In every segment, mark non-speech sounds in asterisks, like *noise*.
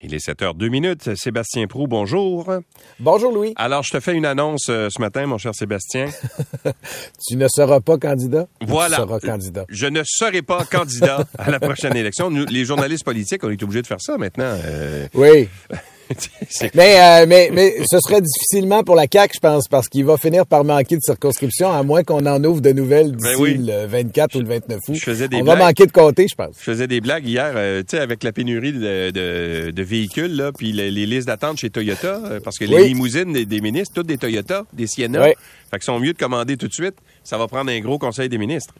Il est 7 h 2 minutes. Sébastien Prou, bonjour. Bonjour Louis. Alors, je te fais une annonce euh, ce matin, mon cher Sébastien. *laughs* tu ne seras pas candidat? Voilà. Tu seras candidat? Je ne serai pas candidat à la prochaine élection. Nous, les journalistes politiques, on est obligés de faire ça maintenant. Euh... Oui. *laughs* mais, euh, mais, mais ce serait difficilement pour la CAQ, je pense, parce qu'il va finir par manquer de circonscription, à moins qu'on en ouvre de nouvelles Ben d'ici oui. le 24 ou le 29 août. Je faisais des On blagues. va manquer de compter, je pense. Je faisais des blagues hier, euh, tu sais, avec la pénurie de, de, de véhicules, là, puis les, les listes d'attente chez Toyota, euh, parce que les limousines des, des ministres, toutes des Toyota, des Sienna, Oui. fait qu'ils sont mieux de commander tout de suite. Ça va prendre un gros conseil des ministres.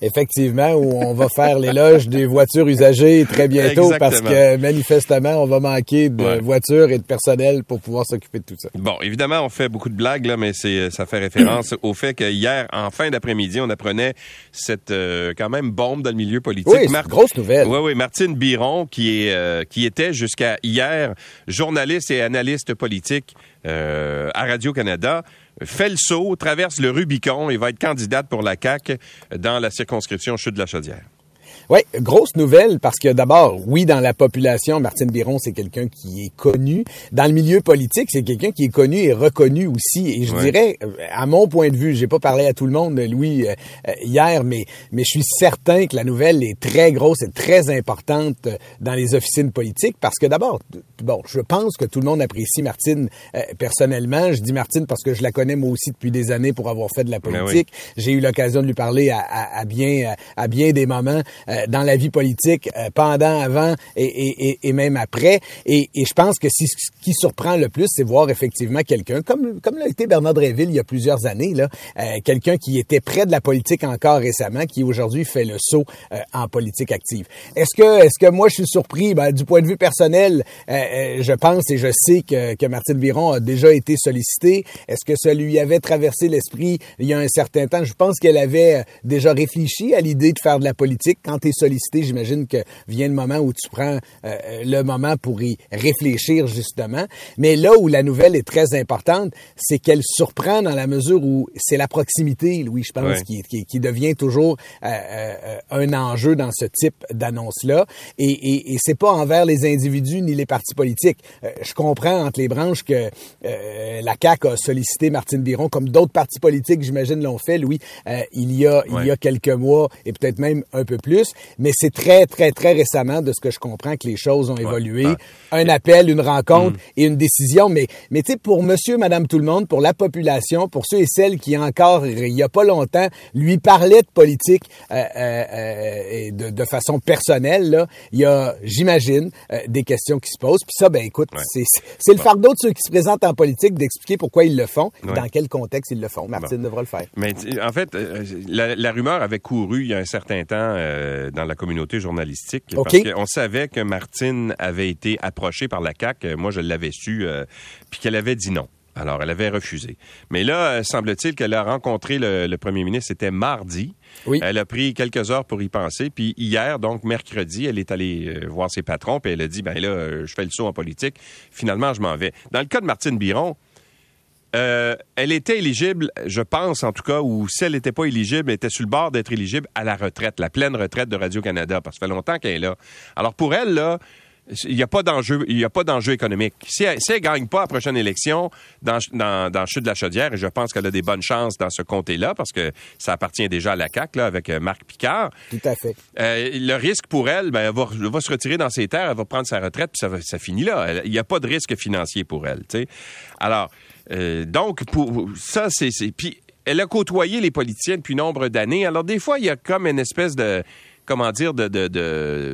Effectivement, où on va faire l'éloge des voitures usagées très bientôt, parce que manifestement, on va manquer de Ouais. voitures et de personnel pour pouvoir s'occuper de tout ça. Bon, évidemment, on fait beaucoup de blagues, là, mais c'est, ça fait référence *clears throat* au fait que hier, en fin d'après-midi, on apprenait cette euh, quand même bombe dans le milieu politique. Oui, c'est Mar- une grosse nouvelle. Oui, oui, Martine Biron, qui, est, euh, qui était jusqu'à hier journaliste et analyste politique euh, à Radio-Canada, fait le saut, traverse le Rubicon et va être candidate pour la CAQ dans la circonscription Chute de la Chaudière. Oui, grosse nouvelle parce que d'abord, oui, dans la population, Martine Biron, c'est quelqu'un qui est connu. Dans le milieu politique, c'est quelqu'un qui est connu et reconnu aussi. Et je Ouais. dirais, à mon point de vue, j'ai pas parlé à tout le monde, Louis, euh, euh, hier, mais mais je suis certain que la nouvelle est très grosse et très importante euh, dans les officines politiques parce que d'abord, bon, je pense que tout le monde apprécie Martine euh, personnellement. Je dis Martine parce que je la connais moi aussi depuis des années pour avoir fait de la Ben oui. politique. J'ai eu l'occasion de lui parler à, à- à bien à bien des moments euh, dans la vie politique, euh, pendant, avant et, même après. Et, je pense que ce qui surprend le plus, c'est voir effectivement quelqu'un, comme comme l'a été Bernard Dréville il y a plusieurs années, là, euh, quelqu'un qui était près de la politique encore récemment, qui aujourd'hui fait le saut euh, en politique active. Est-ce que est-ce que moi je suis surpris? Ben, du point de vue personnel, euh, euh, je pense et je sais que, que Martine Biron a déjà été sollicitée. Est-ce que ça lui avait traversé l'esprit il y a un certain temps? Je pense qu'elle avait euh, déjà réfléchi à l'idée de faire de la politique. Quand tu es sollicité, j'imagine que vient le moment où tu prends euh, le moment pour y réfléchir justement. Mais là où la nouvelle est très importante, c'est qu'elle surprend dans la mesure où c'est la proximité, Louis, je pense, Ouais. qui, qui, qui devient toujours euh, euh, un enjeu dans ce type d'annonce-là. Et, et, et c'est pas envers les individus ni les partis politiques. Euh, je comprends entre les branches que euh, la CAQ a sollicité Martine Biron, comme d'autres partis politiques, j'imagine, l'ont fait, Louis, euh, il, y a, il y a quelques mois et peut-être même un peu plus. Mais c'est très, très, très récemment, de ce que je comprends, que les choses ont évolué. Ouais. Un appel, une rencontre et une décision. Mais, mais tu sais, pour monsieur, madame, tout le monde, pour la population, pour ceux et celles qui encore, il y a pas longtemps, lui parlaient de politique euh, euh, euh, et de, de façon personnelle, là, il y a, j'imagine, des questions qui se posent. Puis ça, ben écoute, Ouais. c'est c'est le fardeau de ceux qui se présentent en politique d'expliquer pourquoi ils le font, Ouais. dans quel contexte ils le font. Martine devra le faire. Mais en fait, la, la rumeur avait couru il y a un certain temps euh, dans la communauté journalistique OK. parce qu'on savait que Martine avait été approchée par la CAC. Moi, je l'avais su, euh, puis qu'elle avait dit non. Alors, elle avait refusé. Mais là, euh, semble-t-il qu'elle a rencontré le, le premier ministre, c'était mardi. Oui. Elle a pris quelques heures pour y penser. Puis hier, donc mercredi, elle est allée voir ses patrons, puis elle a dit, ben là, je fais le saut en politique. Finalement, je m'en vais. Dans le cas de Martine Biron, euh, elle était éligible, je pense en tout cas, ou si elle n'était pas éligible, elle était sur le bord d'être éligible à la retraite, la pleine retraite de Radio-Canada, parce que ça fait longtemps qu'elle est là. Alors pour elle, là, il n'y a pas d'enjeu, il y a pas d'enjeu économique. Si elle, si elle gagne pas la prochaine élection dans, dans, dans Chute de la Chaudière, et je pense qu'elle a des bonnes chances dans ce comté-là, parce que ça appartient déjà à la CAC là, avec euh, Marc Picard, Tout à fait. euh, le risque pour elle, ben, elle va, elle va se retirer dans ses terres, elle va prendre sa retraite, puis ça, finit là. Il n'y a pas de risque financier pour elle. tu sais. Alors, euh, donc, pour ça, c'est. Puis, elle a côtoyé les politiciens depuis nombre d'années. Alors, des fois, il y a comme une espèce de comment dire, de,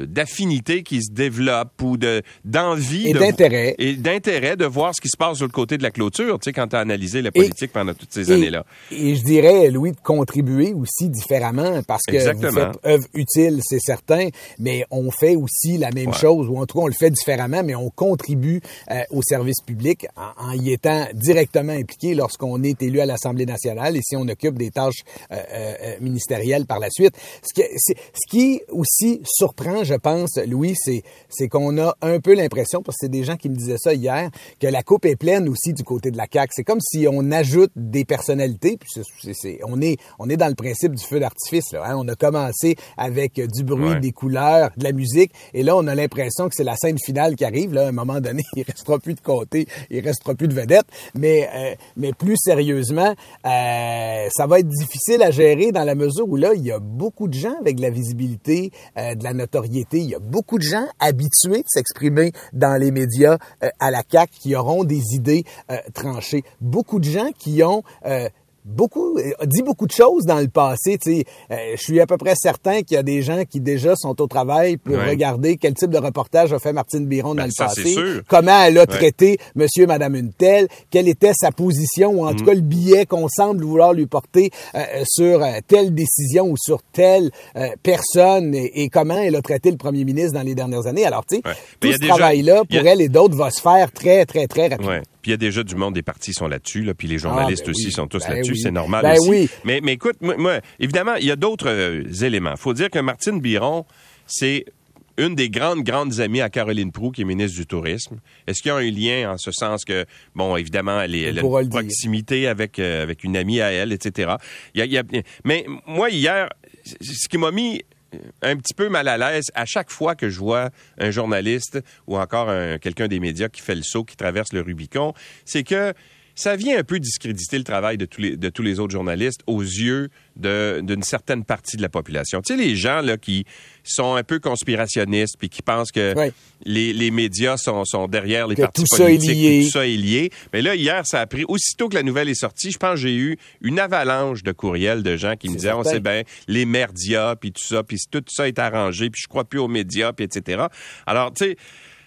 d'affinité qui se développe ou de, d'envie. Et de- d'intérêt. Et d'intérêt de voir ce qui se passe de l'autre côté de la clôture, tu sais, quand tu as analysé la politique pendant toutes ces années-là. Et je dirais, Louis, de contribuer aussi différemment parce que Exactement. vous faites œuvre utile, c'est certain, mais on fait aussi la même Ouais. chose, ou en tout cas, on le fait différemment, mais on contribue euh, au service public en, en y étant directement impliqué lorsqu'on est élu à l'Assemblée nationale et si on occupe des tâches euh, euh, ministérielles par la suite. Ce qui, ce qui qui aussi surprend, je pense, Louis, c'est qu'on a un peu l'impression, parce que c'est des gens qui me disaient ça hier, que la coupe est pleine aussi du côté de la CAQ. C'est comme si on ajoute des personnalités, puis on est on est dans le principe du feu d'artifice. Hein. On a commencé avec du bruit, des couleurs, de la musique, et là on a l'impression que c'est la scène finale qui arrive. Là, à un moment donné, *laughs* il restera plus de côté, il restera plus de vedettes. Mais euh, mais plus sérieusement, euh, ça va être difficile à gérer dans la mesure où là il y a beaucoup de gens avec de la visibilité, euh, de la notoriété. Il y a beaucoup de gens habitués de s'exprimer dans les médias euh, à la CAC qui auront des idées euh, tranchées. Beaucoup de gens qui ont beaucoup euh, dit beaucoup de choses dans le passé. Tu sais, euh, je suis à peu près certain qu'il y a des gens qui déjà sont au travail pour regarder quel type de reportage a fait Martine Biron dans ben, le ça, passé, sûr. comment elle a traité Monsieur, Madame une telle, quelle était sa position ou en tout Mm. cas le billet qu'on semble vouloir lui porter euh, sur euh, telle décision ou sur telle euh, personne et, et comment elle a traité le Premier ministre dans les dernières années. Alors tu sais, Ouais. tout a ce déjà- travail-là a- pour elle et d'autres va se faire très très très rapidement. Puis il y a déjà du monde des partis sont là-dessus, là, puis les journalistes Ah, ben aussi oui. sont tous Ben là-dessus, oui. c'est normal Ben aussi. oui. Mais, mais écoute, moi, moi, évidemment, il y a d'autres euh, éléments. faut dire que Martine Biron, c'est une des grandes, grandes amies à Caroline Proux, qui est ministre du Tourisme. Est-ce qu'il y a un lien en ce sens que, bon, évidemment, elle, est, elle a pourra une le dire. proximité avec, euh, avec une amie à elle, etc. Il y a- il y a- mais moi, hier, ce qui m'a mis un petit peu mal à l'aise à chaque fois que je vois un journaliste ou encore un- quelqu'un des médias qui fait le saut, qui traverse le Rubicon, c'est que ça vient un peu discréditer le travail de tous les, de tous les autres journalistes aux yeux d'une certaine partie de la population. Tu sais, les gens là, qui sont un peu conspirationnistes puis qui pensent que Ouais. les, les médias sont, sont derrière les Que partis tout ça est politiques, lié. tout ça est lié. Mais là, hier, ça a pris, aussitôt que la nouvelle est sortie, je pense que j'ai eu une avalanche de courriels de gens qui me disaient, on sait bien, les merdias, puis tout ça, puis tout ça est arrangé, puis je crois plus aux médias, puis etc. Alors, tu sais,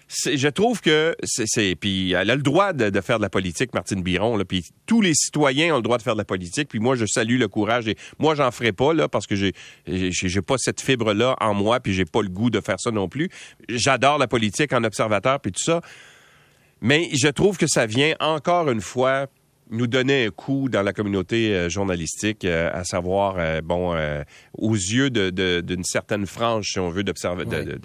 je trouve que c'est, puis elle a le droit de, de faire de la politique, Martine Biron, là, puis tous les citoyens ont le droit de faire de la politique, puis moi je salue le courage et moi j'en ferai pas là parce que j'ai j'ai, pas cette fibre là en moi, puis j'ai pas le goût de faire ça non plus. J'adore la politique en observateur puis tout ça, mais je trouve que ça vient encore une fois nous donner un coup dans la communauté euh, journalistique, euh, à savoir, euh, bon, euh, aux yeux de- de- d'une certaine frange, si on veut, d'observer de, de-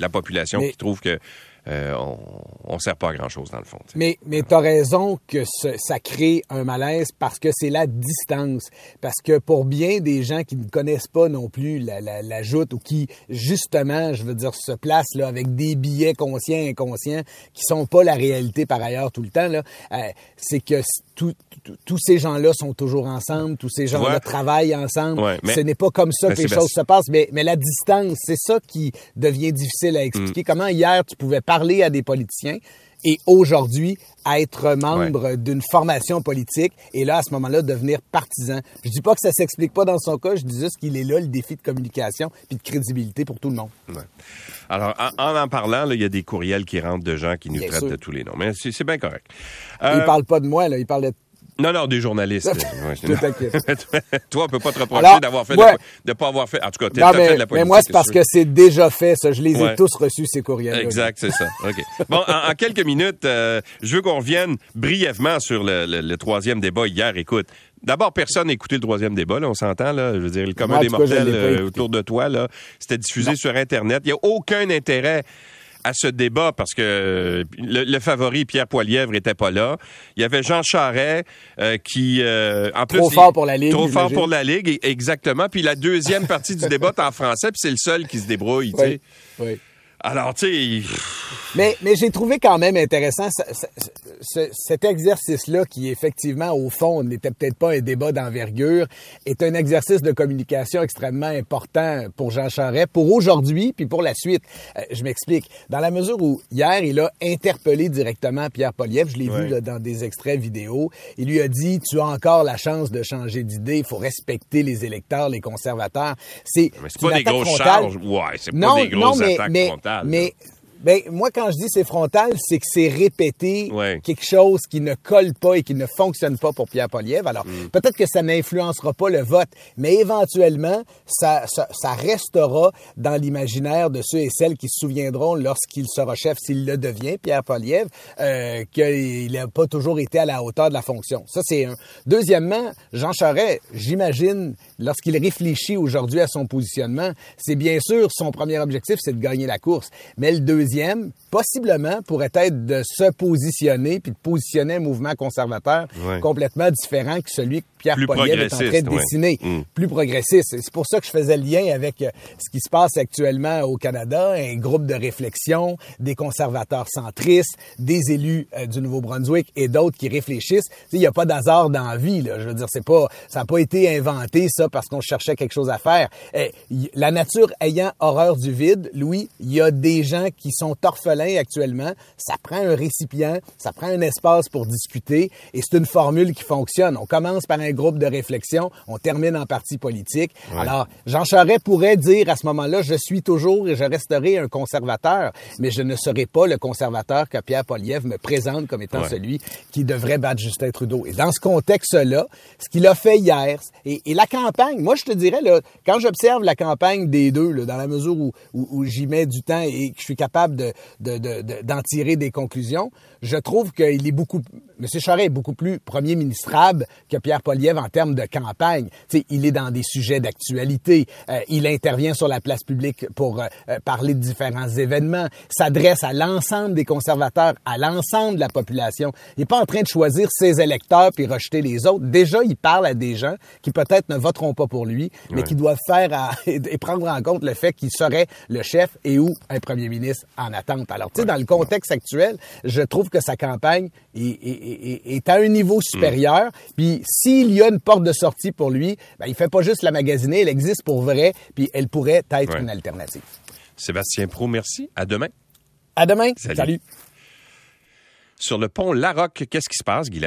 la population Mais- qui trouve que euh, on, on sert pas à grand chose dans le fond. Mais, mais tu as raison que ce- ça crée un malaise parce que c'est la distance. Parce que pour bien des gens qui ne connaissent pas non plus la, la, la joute ou qui, justement, je veux dire, se placent là, avec des billets conscients et inconscients qui sont pas la réalité par ailleurs tout le temps, là, euh, c'est que c- tout- tout- tous ces gens-là sont toujours ensemble, tous ces gens-là Ouais. travaillent ensemble. Ouais, mais- Ce n'est pas comme ça Mais que les choses se passent, mais, mais la distance, c'est ça qui devient difficile à Mm. expliquer. Comment hier tu pouvais parler à des politiciens et aujourd'hui être membre d'une formation politique et là à ce moment-là devenir partisan. Je dis pas que ça s'explique pas dans son cas, je dis juste qu'il est là le défi de communication puis de crédibilité pour tout le monde. Ouais. Alors, en en, en parlant, il y a des courriels qui rentrent de gens qui nous Bien traitent sûr. de tous les noms. Mais c'est bien correct. Il Euh, parle pas de moi là, il parle de Non, non, des journalistes. *laughs* *laughs* Toi, on peut pas te reprocher d'avoir fait ouais. de, de pas avoir fait. En tout cas, t'as fait mais, de la politique. mais moi c'est parce que c'est déjà fait ça, je les ai tous reçus ces courriels. Exact, c'est ça. OK. Bon, en, en quelques minutes, euh, je veux qu'on revienne brièvement sur le, le- le troisième débat hier. Écoute, d'abord, personne n'a écouté le troisième débat, là, on s'entend, là. Je veux dire, le commun des mortels euh, autour de toi, là, c'était diffusé sur Internet. Il n'y a aucun intérêt à ce débat parce que euh, le, le favori Pierre Poilièvre était pas là. Il y avait Jean Charret euh, qui euh, en plus Trop il- fort pour la Ligue, Trop fort pour la ligue e- exactement. Puis la deuxième partie du débat est en français, puis c'est le seul qui se débrouille, tu sais. Oui. oui. Alors, tu sais, Mais, mais j'ai trouvé quand même intéressant ce- ce- ce- cet exercice-là qui, effectivement, au fond, n'était peut-être pas un débat d'envergure, est un exercice de communication extrêmement important pour Jean Charest, pour aujourd'hui, puis pour la suite. Euh, je m'explique. Dans la mesure où, hier, il a interpellé directement Pierre Poliev, je l'ai Ouais. vu là, dans des extraits vidéo, il lui a dit, tu as encore la chance de changer d'idée, il faut respecter les électeurs, les conservateurs. C'est mais c'est pas des grosses frontale. charges. Ouais, c'est pas Non, des grosses non, mais, attaques mais, frontales. Mais Ben, moi, quand je dis c'est frontal, c'est que c'est répété Ouais. quelque chose qui ne colle pas et qui ne fonctionne pas pour Pierre Poliev. Alors, Mm. peut-être que ça n'influencera pas le vote, mais éventuellement, ça, ça, ça restera dans l'imaginaire de ceux et celles qui se souviendront lorsqu'il sera chef, s'il le devient, Pierre Poliev, euh, qu'il n'a pas toujours été à la hauteur de la fonction. Ça, c'est un. Deuxièmement, Jean Charest, j'imagine, lorsqu'il réfléchit aujourd'hui à son positionnement, c'est bien sûr son premier objectif, c'est de gagner la course. Mais le deuxième, possiblement, pourrait être de se positionner puis de positionner un mouvement conservateur Ouais. complètement différent que celui que Pierre Poliev est en train de ouais. dessiner. Mm. Plus progressiste. C'est pour ça que je faisais le lien avec euh, ce qui se passe actuellement au Canada, un groupe de réflexion, des conservateurs centristes, des élus euh, du Nouveau-Brunswick et d'autres qui réfléchissent. Il n'y a pas d'hasard dans la vie. Là. Je veux dire, c'est pas, ça n'a pas été inventé ça parce qu'on cherchait quelque chose à faire. Eh, y- la nature ayant horreur du vide, Louis, il y a des gens qui sont orphelins actuellement. Ça prend un récipient, ça prend un espace pour discuter et c'est une formule qui fonctionne. On commence par un groupe de réflexion, on termine en parti politique. Alors, Jean Charest pourrait dire à ce moment-là, je suis toujours et je resterai un conservateur, mais je ne serai pas le conservateur que Pierre Poliev me présente comme étant Ouais. celui qui devrait battre Justin Trudeau. Et dans ce contexte-là, ce qu'il a fait hier, et, et la campagne, moi je te dirais, là, quand j'observe la campagne des deux, là, dans la mesure où, où, où j'y mets du temps et que je suis capable de, de, de- de- d'en tirer des conclusions, je trouve qu'il est beaucoup, M. Charest est beaucoup plus premier ministrable que Pierre Poliev en termes de campagne. Tu sais, il est dans des sujets d'actualité, euh, il intervient sur la place publique pour euh, euh, parler de différents événements, s'adresse à l'ensemble des conservateurs, à l'ensemble de la population. Il n'est pas en train de choisir ses électeurs puis rejeter les autres. Déjà, il parle à des gens qui peut-être ne voteront pas pour lui, mais Ouais. qui doivent faire à- *laughs* et prendre en compte le fait qu'il serait le chef et ou un premier ministre en attente. Alors, tu sais, dans le contexte actuel, je trouve que sa campagne est, est- est- est à un niveau supérieur. Puis, s'il y a une porte de sortie pour lui, ben, il fait pas juste la magasiner, elle existe pour vrai, puis elle pourrait être Ouais. une alternative. Sébastien Pro, merci. À demain. À demain. Salut. Salut. Sur le pont Larocque, qu'est-ce qui se passe, Guylaine?